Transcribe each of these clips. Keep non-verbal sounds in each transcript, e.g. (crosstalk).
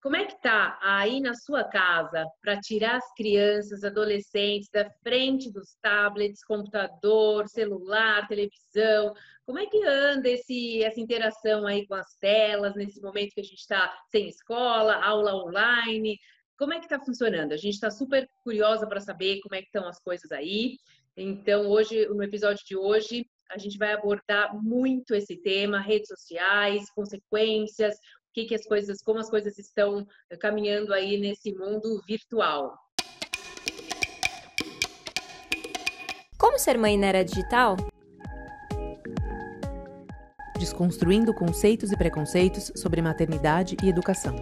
como é que tá aí na sua casa para tirar as crianças, adolescentes da frente dos tablets, computador, celular, televisão? Como é que anda esse, essa interação aí com as telas nesse momento que a gente está sem escola, aula online? Como é que está funcionando? A gente está super curiosa para saber como é que estão as coisas aí. Então, hoje, no episódio de hoje, a gente vai abordar muito esse tema, redes sociais, consequências, que, que as coisas, como as coisas estão caminhando aí nesse mundo virtual. Como ser mãe na era digital? Desconstruindo conceitos e preconceitos sobre maternidade e educação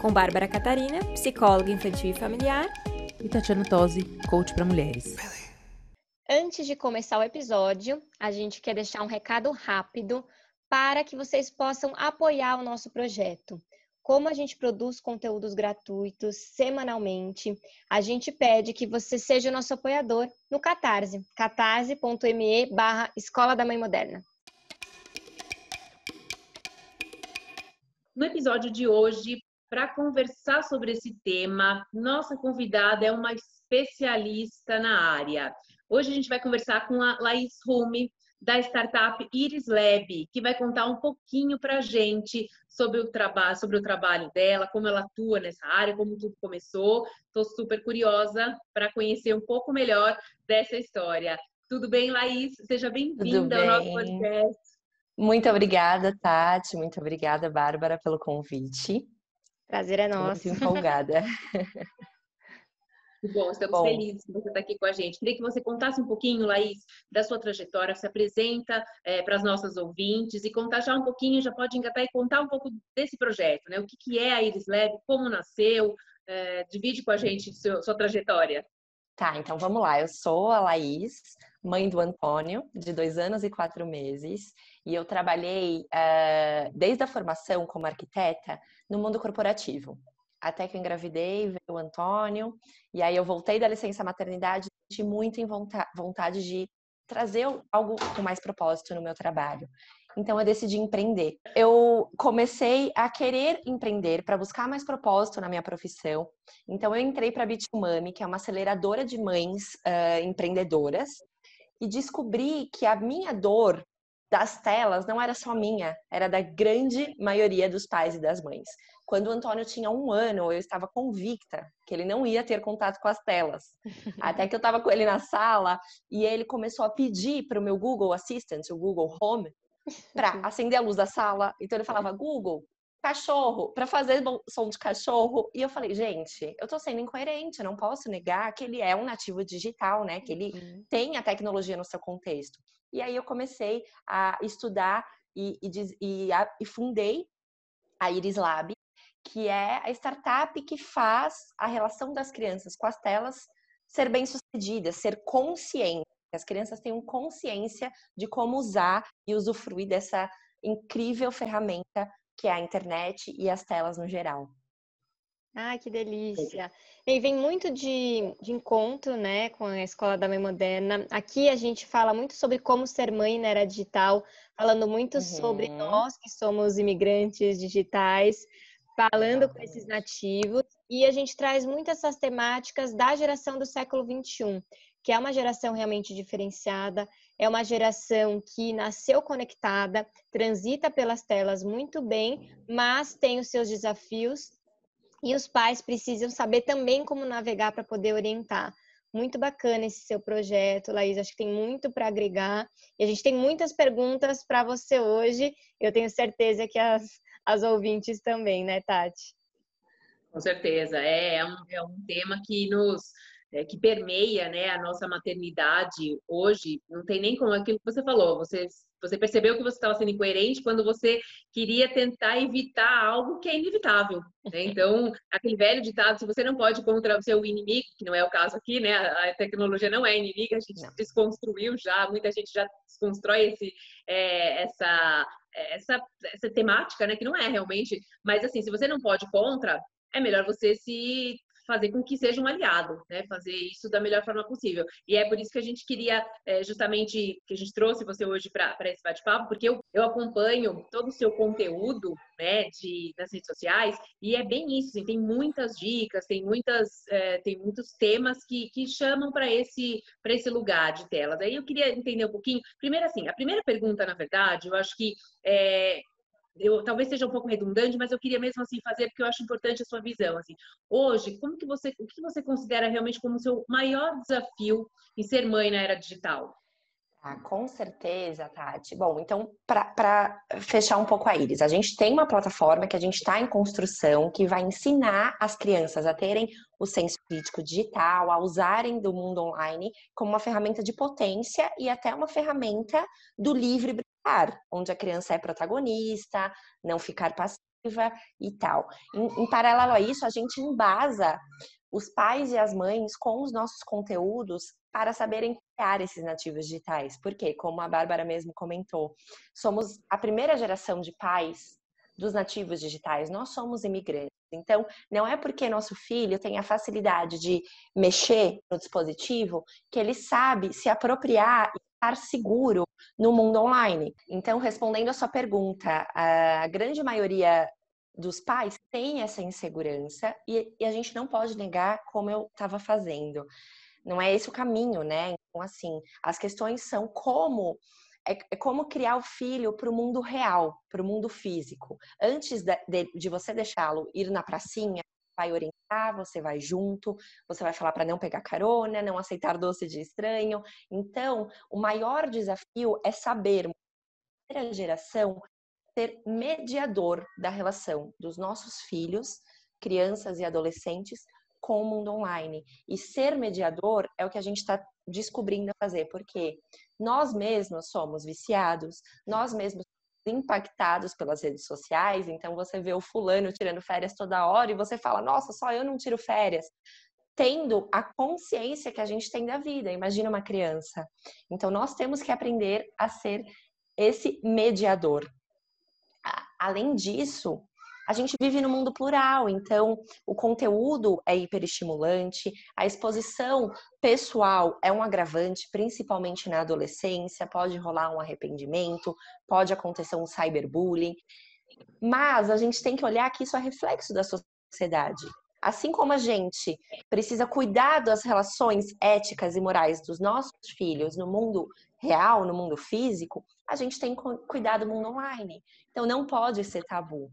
com Bárbara Catarina, psicóloga infantil e familiar, e Tatiana Tosi, coach para mulheres. Antes de começar o episódio, a gente quer deixar um recado rápido para que vocês possam apoiar o nosso projeto. Como a gente produz conteúdos gratuitos semanalmente, a gente pede que você seja o nosso apoiador no Catarse, catarse.me barra Escola da Mãe Moderna. No episódio de hoje, para conversar sobre esse tema, nossa convidada é uma especialista na área. Hoje a gente vai conversar com a Laís Rume, da startup Iris Lab, que vai contar um pouquinho para a gente sobre o trabalho, sobre o trabalho dela, como ela atua nessa área, como tudo começou. Estou super curiosa para conhecer um pouco melhor dessa história. Tudo bem, Laís? Seja bem-vinda ao nosso podcast. Muito obrigada, Tati. Muito obrigada, Bárbara, pelo convite. Prazer é nosso. Muito empolgada. (laughs) Bom, estamos Bom. felizes que você está aqui com a gente. Queria que você contasse um pouquinho, Laís, da sua trajetória, se apresenta é, para as nossas ouvintes e contar já um pouquinho, já pode engatar e contar um pouco desse projeto, né? O que, que é a Iris Lab, como nasceu, é, divide com a gente seu, sua trajetória. Tá, então vamos lá. Eu sou a Laís, mãe do Antônio, de dois anos e quatro meses, e eu trabalhei uh, desde a formação como arquiteta no mundo corporativo. Até que eu engravidei, veio o Antônio, e aí eu voltei da licença maternidade e muito em vontade de trazer algo com mais propósito no meu trabalho. Então eu decidi empreender. Eu comecei a querer empreender para buscar mais propósito na minha profissão. Então eu entrei para a Bitumami, que é uma aceleradora de mães uh, empreendedoras, e descobri que a minha dor das telas não era só minha, era da grande maioria dos pais e das mães. Quando o Antônio tinha um ano, eu estava convicta que ele não ia ter contato com as telas. (laughs) Até que eu estava com ele na sala e ele começou a pedir para o meu Google Assistant, o Google Home, para (laughs) acender a luz da sala. Então ele falava: Google, cachorro, para fazer som de cachorro. E eu falei, gente, eu tô sendo incoerente, eu não posso negar que ele é um nativo digital, né? Que ele uhum. tem a tecnologia no seu contexto. E aí eu comecei a estudar e, e, e, a, e fundei a Iris Lab, que é a startup que faz a relação das crianças com as telas ser bem sucedida, ser consciente. As crianças tenham consciência de como usar e usufruir dessa incrível ferramenta que é a internet e as telas no geral. Ai, que delícia! E vem muito de, de encontro, né, com a Escola da Mãe Moderna. Aqui a gente fala muito sobre como ser mãe na era digital, falando muito uhum. sobre nós que somos imigrantes digitais, falando com esses nativos. E a gente traz muito essas temáticas da geração do século XXI, que é uma geração realmente diferenciada, é uma geração que nasceu conectada, transita pelas telas muito bem, mas tem os seus desafios e os pais precisam saber também como navegar para poder orientar. Muito bacana esse seu projeto, Laís. Acho que tem muito para agregar. E a gente tem muitas perguntas para você hoje. Eu tenho certeza que as, as ouvintes também, né, Tati? Com certeza. É, é, um, é um tema que nos é, que permeia né, a nossa maternidade hoje, não tem nem como aquilo que você falou, você, você percebeu que você estava sendo incoerente quando você queria tentar evitar algo que é inevitável. Né? (laughs) Então, aquele velho ditado, se você não pode contra o seu inimigo, que não é o caso aqui, né? A tecnologia não é inimiga, a gente não. desconstruiu já, muita gente já desconstrói esse, é, essa, essa, essa temática, né? Que não é realmente, mas assim, se você não pode contra, é melhor você se fazer com que seja um aliado, né? Fazer isso da melhor forma possível. E é por isso que a gente queria, é, justamente, que a gente trouxe você hoje para esse bate-papo, porque eu, eu acompanho todo o seu conteúdo, né, de, nas redes sociais, e é bem isso, assim, tem muitas dicas, tem, muitas, é, tem muitos temas que, que chamam para esse, esse lugar de telas. Aí eu queria entender um pouquinho, primeiro assim, a primeira pergunta, na verdade, eu acho que é, eu talvez seja um pouco redundante, mas eu queria mesmo assim fazer porque eu acho importante a sua visão assim. Hoje, como que você, o que você considera realmente como o seu maior desafio em ser mãe na era digital? Ah, com certeza, Tati. Bom, então, para fechar um pouco a Iris, a gente tem uma plataforma que a gente está em construção que vai ensinar as crianças a terem o senso crítico digital, a usarem do mundo online como uma ferramenta de potência e até uma ferramenta do livre onde a criança é protagonista, não ficar passiva e tal. Em, em paralelo a isso, a gente embasa os pais e as mães com os nossos conteúdos para saberem criar esses nativos digitais. Porque, como a Bárbara mesmo comentou, somos a primeira geração de pais dos nativos digitais, nós somos imigrantes. Então, não é porque nosso filho tem a facilidade de mexer no dispositivo que ele sabe se apropriar e estar seguro no mundo online. Então, respondendo a sua pergunta, a grande maioria dos pais tem essa insegurança e, e a gente não pode negar como eu estava fazendo não é esse o caminho, né? Então, assim, as questões são como é, é como criar o filho para o mundo real, para o mundo físico. Antes de, de, você deixá-lo ir na pracinha, vai você vai junto, você vai falar para não pegar carona, não aceitar doce de estranho. Então, o maior desafio é saber, a geração, ser mediador da relação dos nossos filhos, crianças e adolescentes, com o mundo online. E ser mediador é o que a gente está descobrindo a fazer, porque nós mesmos somos viciados, nós mesmos impactados pelas redes sociais, então você vê o fulano tirando férias toda hora e você fala, nossa, só eu não tiro férias. Tendo a consciência que a gente tem da vida, imagina uma criança. Então nós temos que aprender a ser esse mediador. Além disso, a gente vive no mundo plural, então o conteúdo é hiperestimulante, a exposição pessoal é um agravante, principalmente na adolescência, pode rolar um arrependimento, pode acontecer um cyberbullying, mas a gente tem que olhar que isso é reflexo da sociedade. Assim como a gente precisa cuidar das relações éticas e morais dos nossos filhos no mundo real, no mundo físico, a gente tem que cuidar do mundo online. Então não pode ser tabu.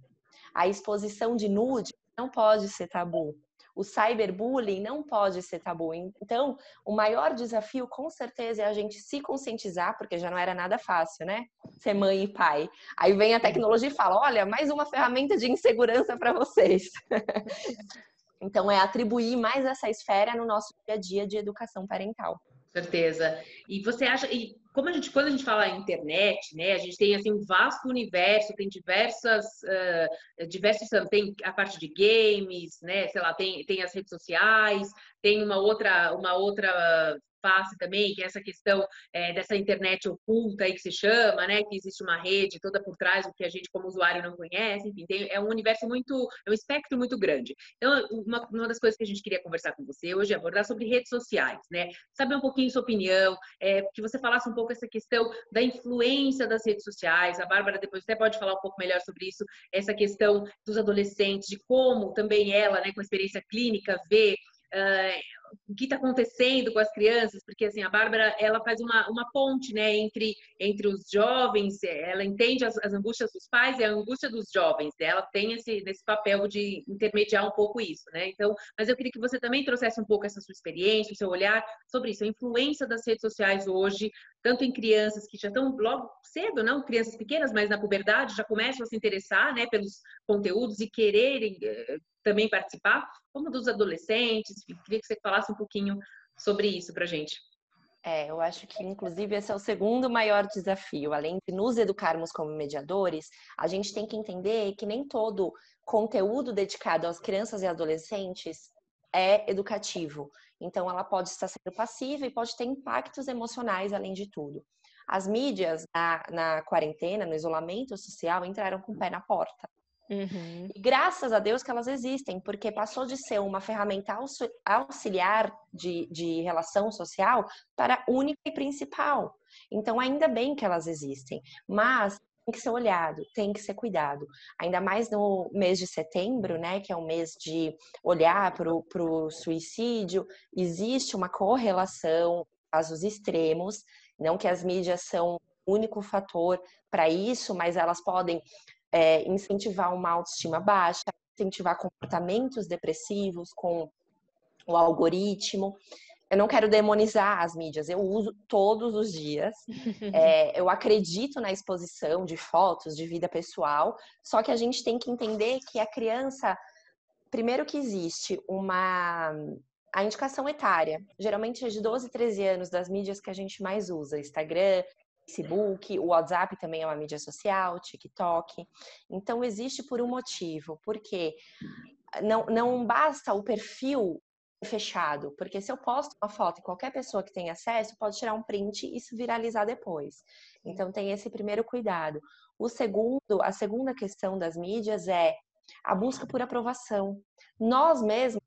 A exposição de nude não pode ser tabu. O cyberbullying não pode ser tabu. Então, o maior desafio, com certeza, é a gente se conscientizar, porque já não era nada fácil, né? Ser mãe e pai. Aí vem a tecnologia e fala: olha, mais uma ferramenta de insegurança para vocês. (laughs) então, é atribuir mais essa esfera no nosso dia a dia de educação parental certeza. E você acha, e como a gente, quando a gente fala internet, né, a gente tem assim um vasto universo, tem diversas, uh, diversos, tem a parte de games, né, sei lá, tem, tem as redes sociais, tem uma outra, uma outra face também, que é essa questão é, dessa internet oculta aí que se chama, né? Que existe uma rede toda por trás do que a gente como usuário não conhece, enfim, tem, é um universo muito, é um espectro muito grande. Então, uma, uma das coisas que a gente queria conversar com você hoje é abordar sobre redes sociais, né? Saber um pouquinho sua opinião, é, que você falasse um pouco essa questão da influência das redes sociais. A Bárbara depois até pode falar um pouco melhor sobre isso, essa questão dos adolescentes, de como também ela, né, com experiência clínica, vê uh, o que está acontecendo com as crianças, porque assim a Bárbara ela faz uma, uma ponte, né, entre entre os jovens, ela entende as, as angústias dos pais e a angústia dos jovens, né? ela tem esse nesse papel de intermediar um pouco isso, né? Então, mas eu queria que você também trouxesse um pouco essa sua experiência, o seu olhar sobre isso, a influência das redes sociais hoje, tanto em crianças que já estão logo cedo, não crianças pequenas, mas na puberdade já começam a se interessar, né, pelos conteúdos e quererem eh, também participar, como dos adolescentes. Queria que você falasse um pouquinho sobre isso para gente. É, eu acho que, inclusive, esse é o segundo maior desafio. Além de nos educarmos como mediadores, a gente tem que entender que nem todo conteúdo dedicado às crianças e adolescentes é educativo. Então, ela pode estar sendo passiva e pode ter impactos emocionais, além de tudo. As mídias, na, na quarentena, no isolamento social, entraram com o pé na porta. Uhum. E graças a Deus que elas existem, porque passou de ser uma ferramenta auxiliar de, de relação social para única e principal. Então, ainda bem que elas existem, mas tem que ser olhado, tem que ser cuidado. Ainda mais no mês de setembro, né, que é um mês de olhar para o suicídio, existe uma correlação, casos extremos, não que as mídias são o único fator para isso, mas elas podem é, incentivar uma autoestima baixa, incentivar comportamentos depressivos com o algoritmo. Eu não quero demonizar as mídias, eu uso todos os dias. (laughs) É, eu acredito na exposição de fotos, de vida pessoal, só que a gente tem que entender que a criança, primeiro que existe uma a indicação etária, geralmente é de 12, 13 anos das mídias que a gente mais usa, Instagram, Facebook, o WhatsApp também é uma mídia social, TikTok. Então existe por um motivo, porque não, não basta o perfil fechado, porque se eu posto uma foto e qualquer pessoa que tem acesso pode tirar um print e se viralizar depois. Então tem esse primeiro cuidado. O segundo, a segunda questão das mídias é a busca por aprovação. Nós mesmos,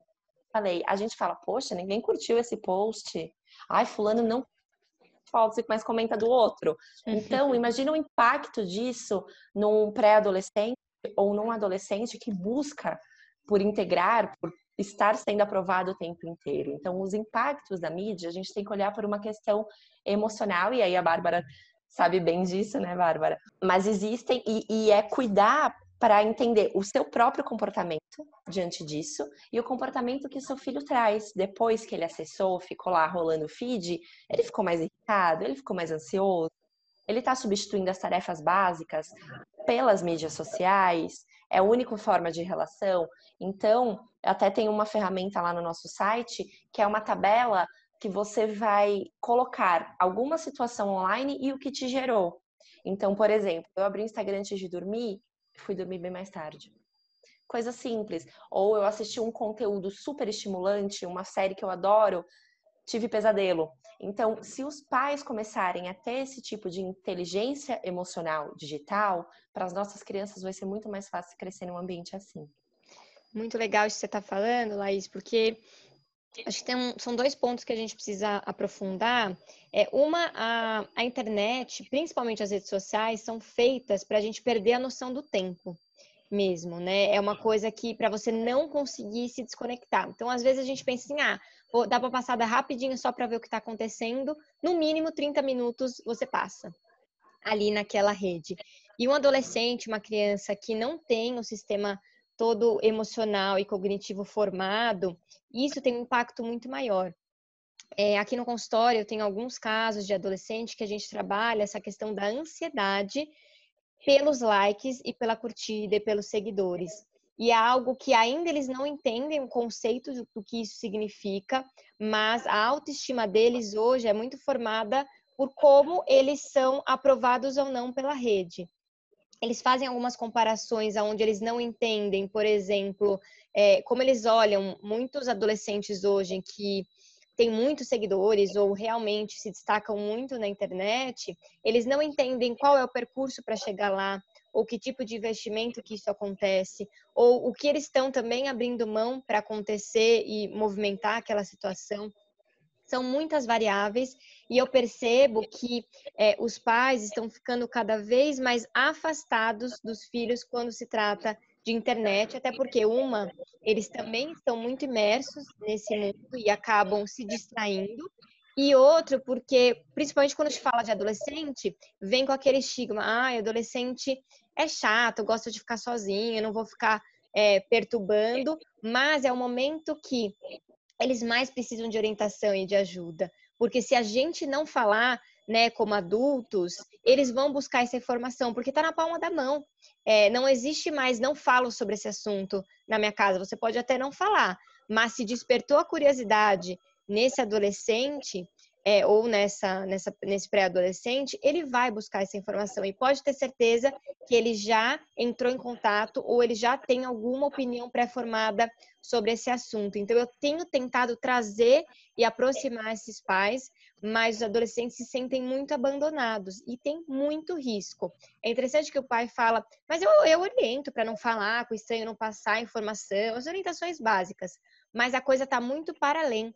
falei, a gente fala, poxa, ninguém curtiu esse post. Ai, fulano não fotos e mais comenta do outro. Então, imagina o impacto disso num pré-adolescente ou num adolescente que busca por integrar, por estar sendo aprovado o tempo inteiro. Então, os impactos da mídia, a gente tem que olhar por uma questão emocional, e aí a Bárbara sabe bem disso, né, Bárbara? Mas existem, e, e é cuidar para entender o seu próprio comportamento diante disso e o comportamento que seu filho traz. Depois que ele acessou, ficou lá rolando o feed, ele ficou mais irritado, ele ficou mais ansioso, ele está substituindo as tarefas básicas pelas mídias sociais, é a única forma de relação. Então, até tem uma ferramenta lá no nosso site que é uma tabela que você vai colocar alguma situação online e o que te gerou. Então, por exemplo, eu abri o Instagram antes de dormir, fui dormir bem mais tarde. Coisa simples. Ou eu assisti um conteúdo super estimulante, uma série que eu adoro, tive pesadelo. Então, se os pais começarem a ter esse tipo de inteligência emocional digital, para as nossas crianças vai ser muito mais fácil crescer num ambiente assim. Muito legal isso que você está falando, Laís, porque acho que um, são dois pontos que a gente precisa aprofundar. É, uma, a, a internet, principalmente as redes sociais, são feitas para a gente perder a noção do tempo mesmo, né? É uma coisa que para você não conseguir se desconectar. Então, às vezes a gente pensa assim, ah, vou dar uma passada rapidinho só para ver o que está acontecendo. No mínimo 30 minutos você passa ali naquela rede. E um adolescente, uma criança que não tem o sistema todo emocional e cognitivo formado, isso tem um impacto muito maior. É, aqui no consultório, eu tenho alguns casos de adolescente que a gente trabalha essa questão da ansiedade pelos likes e pela curtida e pelos seguidores. E é algo que ainda eles não entendem o conceito do que isso significa, mas a autoestima deles hoje é muito formada por como eles são aprovados ou não pela rede eles fazem algumas comparações aonde eles não entendem, por exemplo, é, como eles olham muitos adolescentes hoje que têm muitos seguidores ou realmente se destacam muito na internet, eles não entendem qual é o percurso para chegar lá, ou que tipo de investimento que isso acontece, ou o que eles estão também abrindo mão para acontecer e movimentar aquela situação são muitas variáveis e eu percebo que é, os pais estão ficando cada vez mais afastados dos filhos quando se trata de internet, até porque uma, eles também estão muito imersos nesse mundo e acabam se distraindo, e outro, porque principalmente quando se fala de adolescente, vem com aquele estigma, ah, adolescente é chato, gosta de ficar sozinho, não vou ficar é, perturbando, mas é o momento que eles mais precisam de orientação e de ajuda. Porque se a gente não falar, né, como adultos, eles vão buscar essa informação, porque está na palma da mão. É, não existe mais, não falo sobre esse assunto na minha casa. Você pode até não falar, mas se despertou a curiosidade nesse adolescente, é, ou nessa, nessa, nesse pré-adolescente, ele vai buscar essa informação e pode ter certeza que ele já entrou em contato ou ele já tem alguma opinião pré-formada sobre esse assunto. Então, eu tenho tentado trazer e aproximar esses pais, mas os adolescentes se sentem muito abandonados e tem muito risco. É interessante que o pai fala, mas eu, eu oriento para não falar, com o estranho não passar informação, as orientações básicas, mas a coisa está muito para além.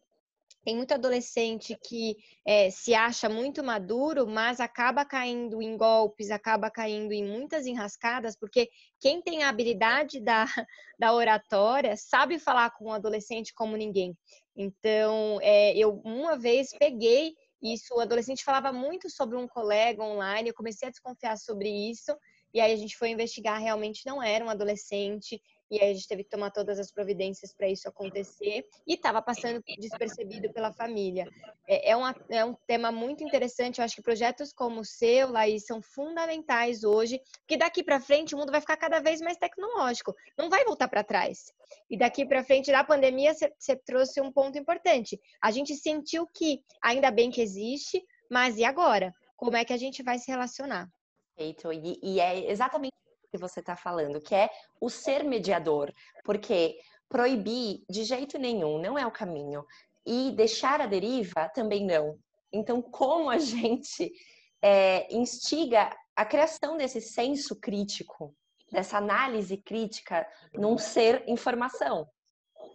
Tem muito adolescente que é, se acha muito maduro, mas acaba caindo em golpes, acaba caindo em muitas enrascadas, porque quem tem a habilidade da, (laughs) da oratória sabe falar com um adolescente como ninguém. Então, é, eu uma vez peguei isso, o adolescente falava muito sobre um colega online, eu comecei a desconfiar sobre isso, e aí a gente foi investigar, realmente não era um adolescente, e aí a gente teve que tomar todas as providências para isso acontecer e estava passando despercebido pela família. É, é, uma, é, um tema muito interessante, eu acho que projetos como o seu, Laís, são fundamentais hoje, porque daqui para frente o mundo vai ficar cada vez mais tecnológico, não vai voltar para trás. E daqui para frente, da pandemia, você trouxe um ponto importante. A gente sentiu que ainda bem que existe, mas e agora? Como é que a gente vai se relacionar? Perfeito, e, e é exatamente que você está falando, que é o ser mediador, porque proibir de jeito nenhum não é o caminho e deixar a deriva também não. Então, como a (laughs) gente é, instiga a criação desse senso crítico, dessa análise crítica num ser informação,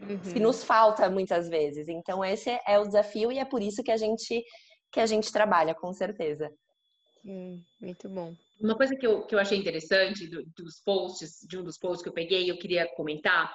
uhum. que nos falta muitas vezes. Então, esse é o desafio e é por isso que a gente que a gente trabalha, com certeza. Hum, muito bom. Uma coisa que eu, que eu achei interessante do, dos posts, de um dos posts que eu peguei, eu queria comentar,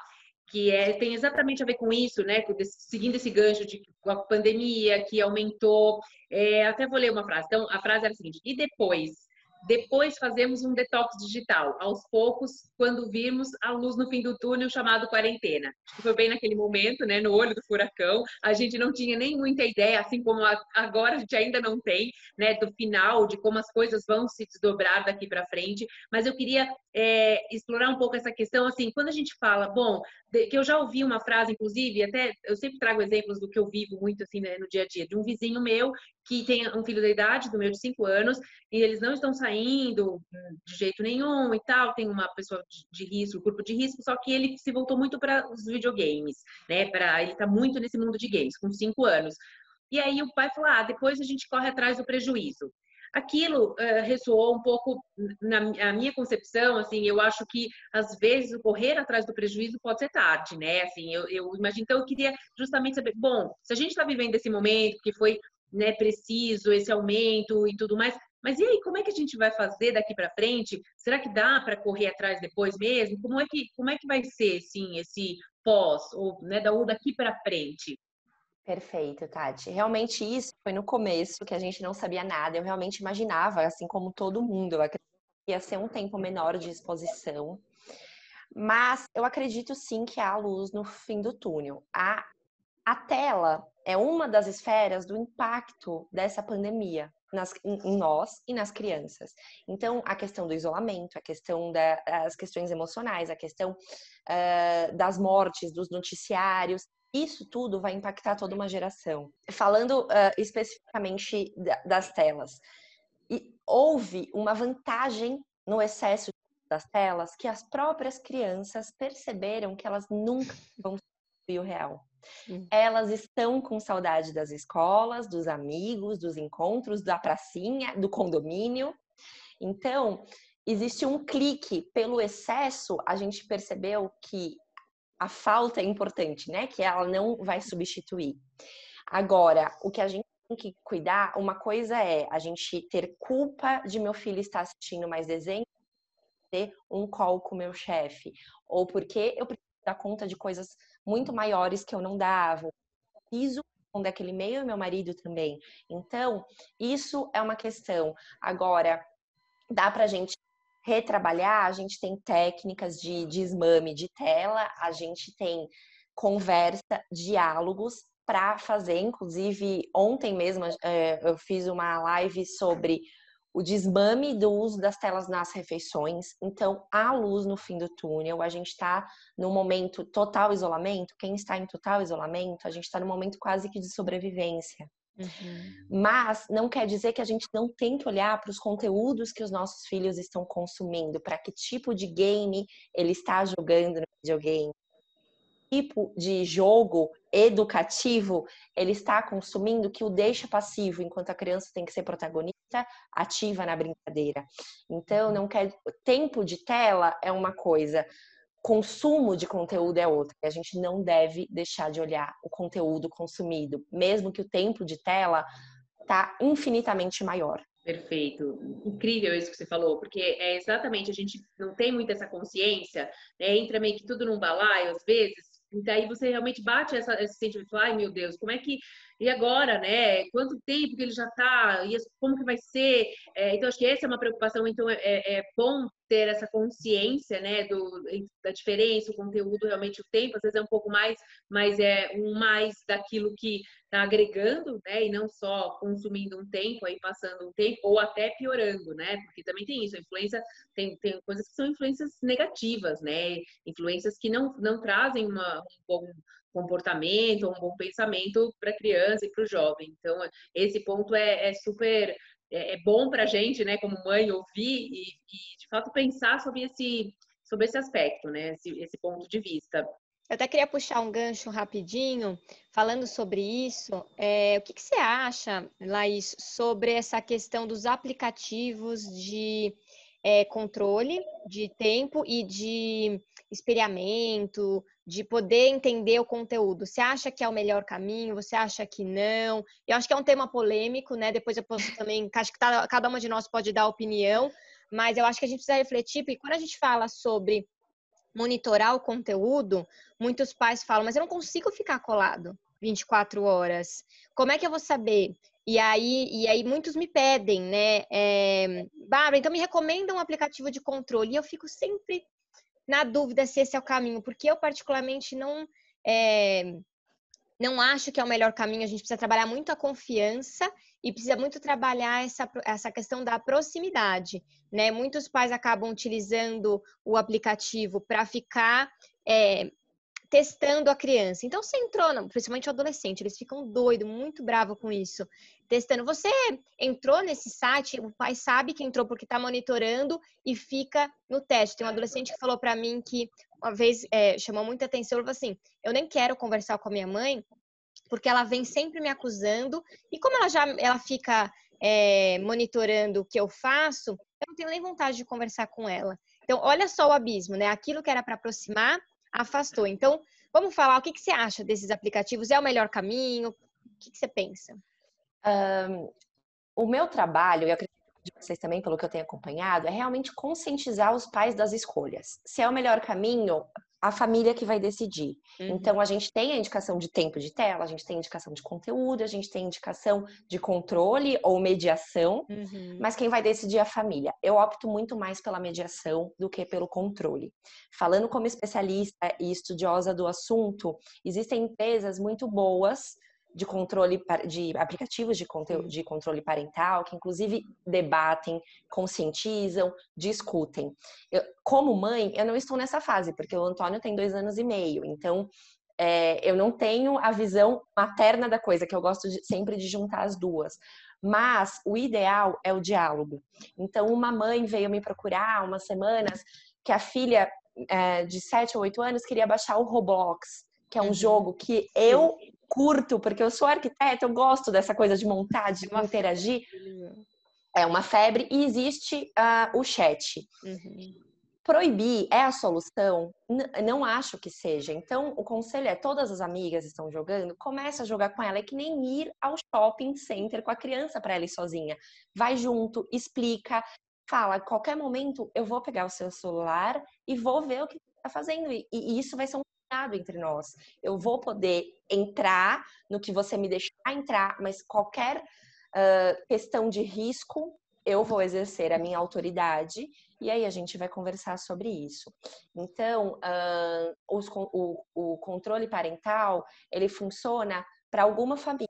que é, tem exatamente a ver com isso, né? Seguindo esse gancho de a pandemia que aumentou. É, até vou ler uma frase. Então, a frase era a seguinte: e depois depois fazemos um detox digital, aos poucos, quando virmos a luz no fim do túnel chamado quarentena. Foi bem naquele momento, né, no olho do furacão. A gente não tinha nem muita ideia, assim como agora a gente ainda não tem, né, do final, de como as coisas vão se desdobrar daqui para frente. Mas eu queria é, explorar um pouco essa questão, assim, quando a gente fala, bom, que eu já ouvi uma frase, inclusive, até eu sempre trago exemplos do que eu vivo muito assim né, no dia a dia, de um vizinho meu que tem um filho da idade do meu de 5 anos e eles não estão saindo de jeito nenhum e tal, tem uma pessoa de, risco, grupo de risco, só que ele se voltou muito para os videogames, né? Para ele está muito nesse mundo de games, com 5 anos. E aí o pai falou: "Ah, depois a gente corre atrás do prejuízo" aquilo uh, ressoou um pouco na minha concepção, assim, eu acho que às vezes o correr atrás do prejuízo pode ser tarde, né? Assim, eu, eu imagino, então eu queria justamente saber, bom, se a gente está vivendo esse momento que foi né, preciso esse aumento e tudo mais, mas e aí, como é que a gente vai fazer daqui para frente? Será que dá para correr atrás depois mesmo? Como é que como é que vai ser, sim, esse pós ou né, da daqui para frente? Perfeito, Tati. Realmente isso foi no começo que a gente não sabia nada. Eu realmente imaginava, assim como todo mundo, eu que ia ser um tempo menor de exposição. Mas eu acredito sim que há luz no fim do túnel. A, a tela é uma das esferas do impacto dessa pandemia nas, em nós e nas crianças. Então, a questão do isolamento, a questão das questões emocionais, a questão uh, das mortes, dos noticiários, isso tudo vai impactar toda uma geração. Falando uh, especificamente das telas, e houve uma vantagem no excesso das telas que as próprias crianças perceberam que elas nunca vão substituir o real. Elas estão com saudade das escolas, dos amigos, dos encontros, da pracinha, do condomínio. Então, existe um clique pelo excesso, a gente percebeu que a falta é importante, né? Que ela não vai substituir. Agora, o que a gente tem que cuidar, uma coisa é a gente ter culpa de meu filho estar assistindo mais desenho, ter um call com meu chefe, ou porque eu preciso dar conta de coisas muito maiores que eu não dava. Preciso responder aquele e-mail e meu marido também. Então, isso é uma questão. Agora, dá pra gente retrabalhar, a gente tem técnicas de desmame de tela, a gente tem conversa, diálogos para fazer. Inclusive, ontem mesmo é, eu fiz uma live sobre o desmame do uso das telas nas refeições. Então, há luz no fim do túnel. A gente está no momento total isolamento. Quem está em total isolamento, a gente está no momento quase que de sobrevivência. Uhum. Mas não quer dizer que a gente não tem que olhar para os conteúdos que os nossos filhos estão consumindo, para que tipo de game ele está jogando no videogame, tipo de jogo educativo ele está consumindo que o deixa passivo, enquanto a criança tem que ser protagonista ativa na brincadeira. Então, não quer tempo de tela é uma coisa, consumo de conteúdo é outra. A gente não deve deixar de olhar o conteúdo consumido, mesmo que o tempo de tela tá infinitamente maior. Perfeito. Incrível isso que você falou, porque é exatamente, a gente não tem muito essa consciência, né? entra meio que tudo num balaio às vezes, e daí você realmente bate essa, esse sentimento, ai meu Deus, como é que e agora, né? Quanto tempo que ele já está? Como que vai ser? É, então, acho que essa é uma preocupação. Então, é, é, é bom ter essa consciência, né? Do, da diferença, o conteúdo, realmente o tempo, às vezes é um pouco mais, mas é um mais daquilo que está agregando, né? E não só consumindo um tempo, aí passando um tempo, ou até piorando, né? Porque também tem isso, a influência, tem, tem coisas que são influências negativas, né? Influências que não, não trazem uma, um bom comportamento, um bom pensamento para a criança e para o jovem. Então, esse ponto é, é super é, é bom para a gente, né, como mãe, ouvir e, e, de fato pensar sobre esse, sobre esse aspecto, né, esse, esse ponto de vista. Eu até queria puxar um gancho rapidinho, falando sobre isso. É, o que, que, você acha, Laís, sobre essa questão dos aplicativos de é, controle de tempo e de espelhamento, de poder entender o conteúdo. Você acha que é o melhor caminho? Você acha que não? Eu acho que é um tema polêmico, né? Depois eu posso também, (laughs) acho que tá, cada uma de nós pode dar opinião, mas eu acho que a gente precisa refletir, porque quando a gente fala sobre monitorar o conteúdo, muitos pais falam, mas eu não consigo ficar colado 24 horas. Como é que eu vou saber? E aí, e aí muitos me pedem, né? É, Bárbara, então me recomenda um aplicativo de controle. E eu fico sempre na dúvida se esse é o caminho, porque eu particularmente não é, não acho que é o melhor caminho. A gente precisa trabalhar muito a confiança e precisa muito trabalhar essa, essa questão da proximidade, né? Muitos pais acabam utilizando o aplicativo para ficar é, testando a criança. Então, você entrou, principalmente o adolescente, eles ficam doidos, muito bravos com isso. Testando. Você entrou nesse site, o pai sabe que entrou porque está monitorando e fica no teste. Tem um adolescente que falou para mim que uma vez é, chamou muita atenção, ele falou assim: eu nem quero conversar com a minha mãe porque ela vem sempre me acusando e como ela já ela fica é, monitorando o que eu faço, eu não tenho nem vontade de conversar com ela. Então, olha só o abismo, né? Aquilo que era para aproximar afastou. Então, vamos falar o que, que você acha desses aplicativos? É o melhor caminho? O que, que você pensa? Um, o meu trabalho, e acredito de vocês também, pelo que eu tenho acompanhado, é realmente conscientizar os pais das escolhas. Se é o melhor caminho, a família que vai decidir. Uhum. Então, a gente tem a indicação de tempo de tela, a gente tem a indicação de conteúdo, a gente tem a indicação de controle ou mediação, uhum. mas quem vai decidir é a família. Eu opto muito mais pela mediação do que pelo controle. Falando como especialista e estudiosa do assunto, existem empresas muito boas de controle de aplicativos de, conteúdo, de controle parental, que inclusive debatem, conscientizam, discutem. Eu, como mãe, eu não estou nessa fase, porque o Antônio tem dois anos e meio, então é, eu não tenho a visão materna da coisa, que eu gosto de, sempre de juntar as duas. Mas o ideal é o diálogo. Então, uma mãe veio me procurar umas semanas que a filha é, de 7 ou 8 anos queria baixar o Roblox, que é um uhum. jogo que eu curto, porque eu sou arquiteta, eu gosto dessa coisa de montar, de uma interagir. É uma febre e existe uh, o chat. Uhum. Proibir é a solução? Não acho que seja. Então, o conselho é: todas as amigas estão jogando, começa a jogar com ela. É que nem ir ao shopping center com a criança para ela ir sozinha. Vai junto, explica, fala: qualquer momento eu vou pegar o seu celular e vou ver o que está fazendo. E, e isso vai ser um entre nós. Eu vou poder entrar no que você me deixar entrar, mas qualquer uh, questão de risco, eu vou exercer a minha autoridade e aí a gente vai conversar sobre isso. Então, uh, os, o, o controle parental, ele funciona para alguma família,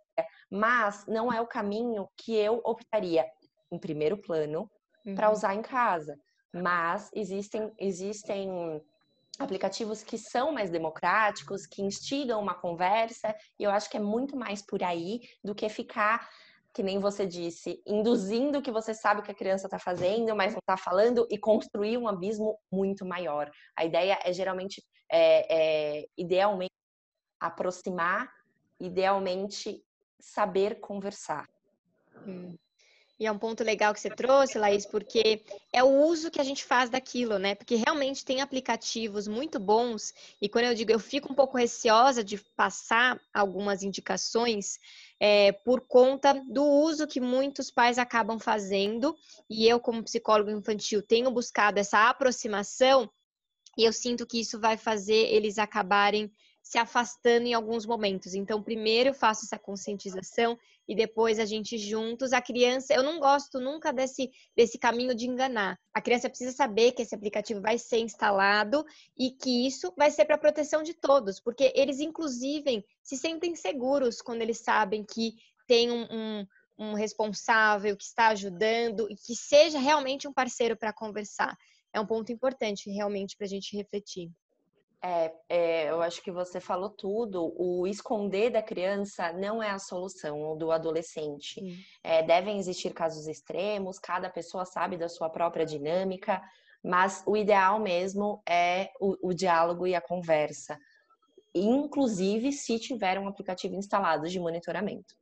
mas não é o caminho que eu optaria em primeiro plano uhum. para usar em casa. Mas existem, existem aplicativos que são mais democráticos, que instigam uma conversa, e eu acho que é muito mais por aí do que ficar, que nem você disse, induzindo que você sabe o que a criança está fazendo, mas não está falando, e construir um abismo muito maior. A ideia é geralmente, é, é, idealmente, aproximar, idealmente, saber conversar. Hum. E é um ponto legal que você trouxe, Laís, porque é o uso que a gente faz daquilo, né? Porque realmente tem aplicativos muito bons, e quando eu digo eu fico um pouco receosa de passar algumas indicações é, por conta do uso que muitos pais acabam fazendo, e eu, como psicólogo infantil, tenho buscado essa aproximação, e eu sinto que isso vai fazer eles acabarem se afastando em alguns momentos. Então, primeiro eu faço essa conscientização e depois a gente juntos. A criança, eu não gosto nunca desse, desse caminho de enganar. A criança precisa saber que esse aplicativo vai ser instalado e que isso vai ser para proteção de todos, porque eles, inclusive, se sentem seguros quando eles sabem que tem um, um um responsável que está ajudando e que seja realmente um parceiro para conversar. É um ponto importante realmente para a gente refletir. É, é, eu acho que você falou tudo. O esconder da criança não é a solução, ou do adolescente. É, devem existir casos extremos, cada pessoa sabe da sua própria dinâmica, mas o ideal mesmo é o, o diálogo e a conversa, inclusive se tiver um aplicativo instalado de monitoramento.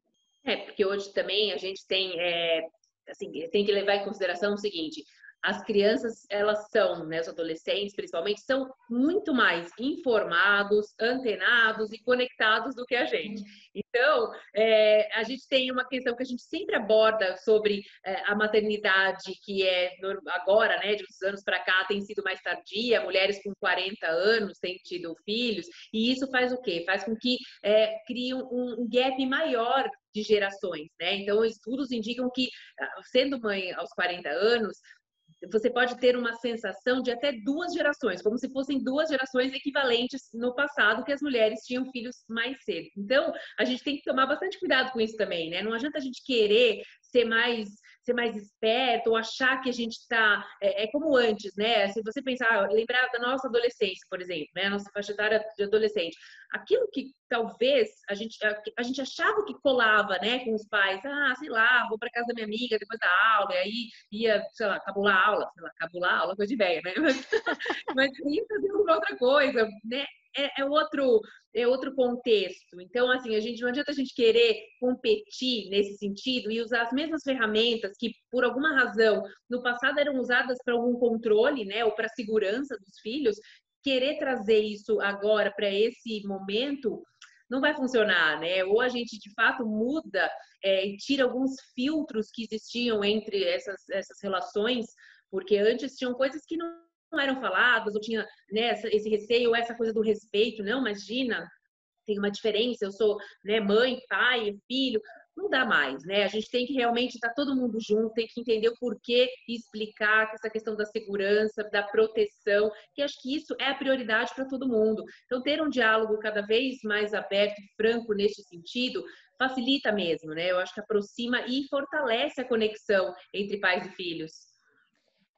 É, porque hoje também a gente tem, é, assim, tem que levar em consideração o seguinte: as crianças, elas são, né, os adolescentes principalmente, são muito mais informados, antenados e conectados do que a gente. Então, é, a gente tem uma questão que a gente sempre aborda sobre é, a maternidade, que é agora, né, de uns anos para cá, tem sido mais tardia, mulheres com 40 anos têm tido filhos, e isso faz o quê? Faz com que é, crie um, um gap maior de gerações, né? Então, estudos indicam que, ah, sendo mãe aos 40 anos, você pode ter uma sensação de até duas gerações, como se fossem duas gerações equivalentes no passado, que as mulheres tinham filhos mais cedo. Então, a gente tem que tomar bastante cuidado com isso também, né? Não adianta a gente querer ser mais ser mais esperto ou achar que a gente está é, é, como antes, né? Se você pensar, lembrar da nossa adolescência, por exemplo, né? Nossa faixa etária de adolescente, aquilo que talvez a gente a, a, gente achava que colava, né, com os pais, ah, sei lá, vou para casa da minha amiga depois da aula, e aí ia, sei lá, cabular a aula, sei lá, cabular a aula, coisa de velha, né? (laughs) Mas, mas ia fazer uma outra coisa, né? É, é, outro é outro contexto. Então, assim, a gente não adianta a gente querer competir nesse sentido e usar as mesmas ferramentas que, por alguma razão, no passado eram usadas para algum controle, né, ou para segurança dos filhos, querer trazer isso agora para esse momento não vai funcionar, né? Ou a gente de fato muda é, e tira alguns filtros que existiam entre essas, essas relações, porque antes tinham coisas que não não eram faladas, ou tinha né, esse receio, essa coisa do respeito, não, imagina, tem uma diferença, eu sou né, mãe, pai, filho, não dá mais, né? A gente tem que realmente estar todo mundo junto, tem que entender o porquê e explicar essa questão da segurança, da proteção, que acho que isso é a prioridade para todo mundo. Então, ter um diálogo cada vez mais aberto e franco neste sentido facilita mesmo, né? Eu acho que aproxima e fortalece a conexão entre pais e filhos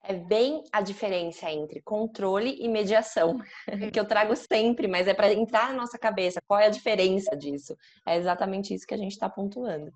é bem a diferença entre controle e mediação, (laughs) que eu trago sempre, mas é para entrar na nossa cabeça qual é a diferença disso. É exatamente isso que a gente está pontuando.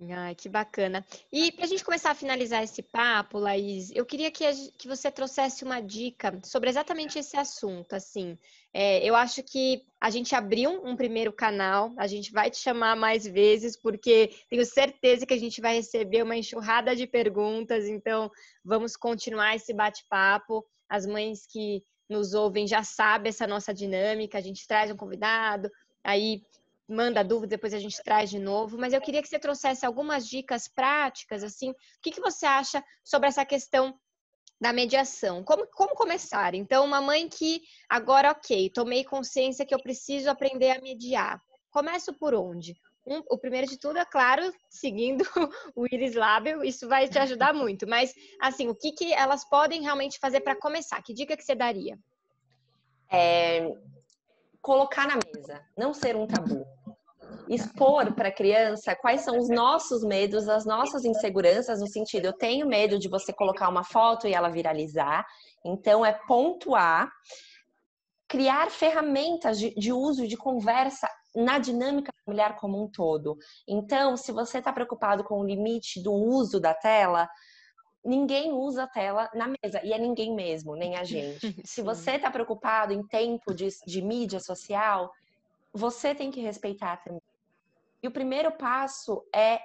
Ai, que bacana. E para a gente começar a finalizar esse papo, Laís, eu queria que, a, que você trouxesse uma dica sobre exatamente esse assunto. Assim, é, eu acho que a gente abriu um primeiro canal, a gente vai te chamar mais vezes, porque tenho certeza que a gente vai receber uma enxurrada de perguntas, então vamos continuar esse bate-papo. As mães que nos ouvem já sabem essa nossa dinâmica, a gente traz um convidado, aí manda dúvida, depois a gente traz de novo. Mas eu queria que você trouxesse algumas dicas práticas, assim. O que, que você acha sobre essa questão da mediação? Como, como começar? Então, uma mãe que agora, ok, tomei consciência que eu preciso aprender a mediar. Começo por onde? Um, o primeiro de tudo, é claro, seguindo (laughs) o Iris Label, isso vai te ajudar (laughs) muito. Mas, assim, o que, que elas podem realmente fazer para começar? Que dica que você daria? É, colocar na mesa, não ser um tabu expor para a criança quais são os nossos medos, as nossas inseguranças, no sentido, eu tenho medo de você colocar uma foto e ela viralizar, então é pontuar criar ferramentas de, de uso de conversa na dinâmica familiar como um todo. Então, se você está preocupado com o limite do uso da tela, ninguém usa a tela na mesa, e é ninguém mesmo, nem a gente. (laughs) Se você está preocupado em tempo de, de mídia social, você tem que respeitar também. E o primeiro passo é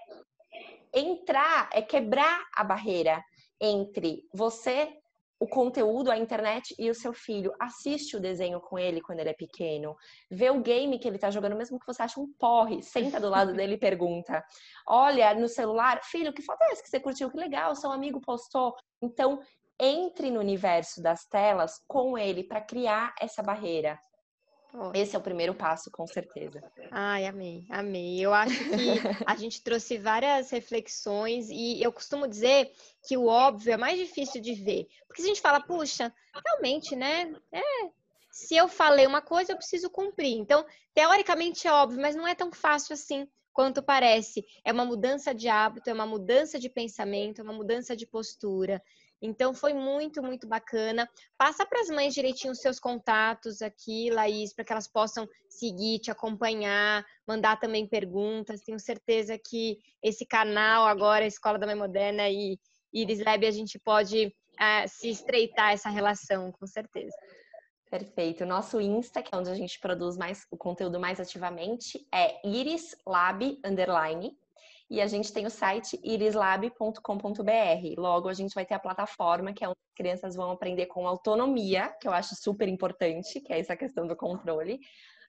entrar, é quebrar a barreira entre você o conteúdo, a internet e o seu filho. Assiste o desenho com ele quando ele é pequeno. Vê o game que ele tá jogando, mesmo que você ache um porre. Senta do lado (laughs) dele e pergunta. Olha no celular, filho, que foto é essa que você curtiu? Que legal, seu amigo postou. Então, entre no universo das telas com ele para criar essa barreira. Esse é o primeiro passo, com certeza. Ai, amei, amei. Eu acho que a gente trouxe várias reflexões e eu costumo dizer que o óbvio é mais difícil de ver. Porque se a gente fala, puxa, realmente, né? É, se eu falei uma coisa, eu preciso cumprir. Então, teoricamente é óbvio, mas não é tão fácil assim quanto parece. É uma mudança de hábito, é uma mudança de pensamento, é uma mudança de postura. Então foi muito, muito bacana. Passa para as mães direitinho os seus contatos aqui, Laís, para que elas possam seguir, te acompanhar, mandar também perguntas. Tenho certeza que esse canal agora, Escola da Mãe Moderna e Iris Lab, a gente pode uh, se estreitar essa relação, com certeza. Perfeito. O nosso Insta, que é onde a gente produz mais o conteúdo mais ativamente, é irislab underline e a gente tem o site irislab.com.br. Logo, a gente vai ter a plataforma, que é onde as crianças vão aprender com autonomia, que eu acho super importante, que é essa questão do controle,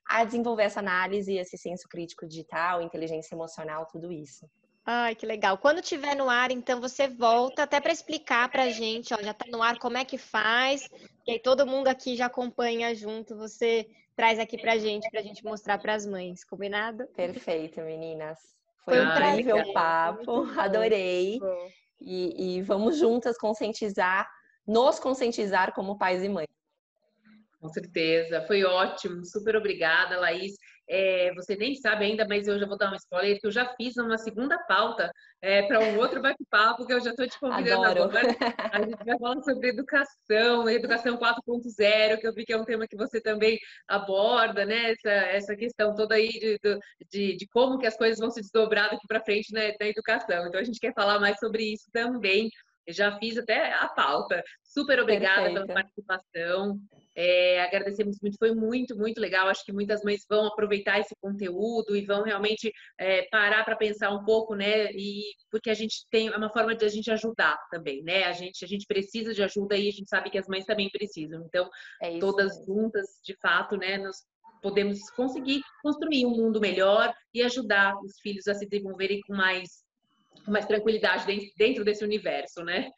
a desenvolver essa análise, esse senso crítico digital, inteligência emocional, tudo isso. Ai, que legal. Quando tiver no ar, então você volta até para explicar para a gente, ó, já está no ar, como é que faz, e aí todo mundo aqui já acompanha junto, você traz aqui para a gente, para a gente mostrar para as mães, combinado? Perfeito, meninas. Foi um incrível o papo, adorei. E, e vamos juntas conscientizar, nos conscientizar como pais e mães. Com certeza, foi ótimo, super obrigada, Laís. É, você nem sabe ainda, mas eu já vou dar uma spoiler que eu já fiz uma segunda pauta é, para um outro bate-papo que eu já estou te convidando Adoro. agora. (laughs) A gente vai falar sobre educação, educação 4.0, que eu vi que é um tema que você também aborda, né? Essa, essa questão toda aí de, de, de como que as coisas vão se desdobrar daqui para frente né, na educação. Então a gente quer falar mais sobre isso também. Eu já fiz até a pauta. Super obrigada Perfeita. pela participação. É, agradecemos muito, foi muito, muito legal. Acho que muitas mães vão aproveitar esse conteúdo e vão realmente é, parar para pensar um pouco, né? E porque a gente tem é uma forma de a gente ajudar também, né? A gente, a gente precisa de ajuda e a gente sabe que as mães também precisam. Então, é todas juntas, de fato, né? Nós podemos conseguir construir um mundo melhor e ajudar os filhos a se desenvolverem com mais, com mais tranquilidade dentro desse universo, né?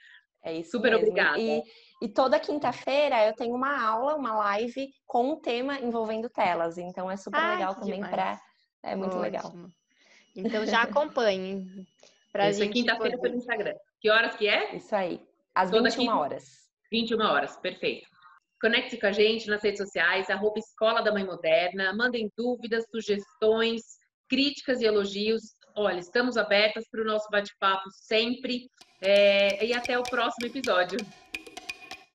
É isso. Super mesmo. obrigada. E e toda quinta-feira eu tenho uma aula, uma live com um tema envolvendo telas. Então é super legal também para. É muito Ótimo. legal. Então já acompanhem. Pra Isso é quinta-feira pelo Instagram. Que horas que é? Isso aí. Às Toda 21 quinta... horas. 21 horas, perfeito. Conecte com a gente nas redes sociais, arroba Escola da Mãe Moderna. Mandem dúvidas, sugestões, críticas e elogios. Olha, estamos abertas para o nosso bate-papo sempre. É... E até o próximo episódio.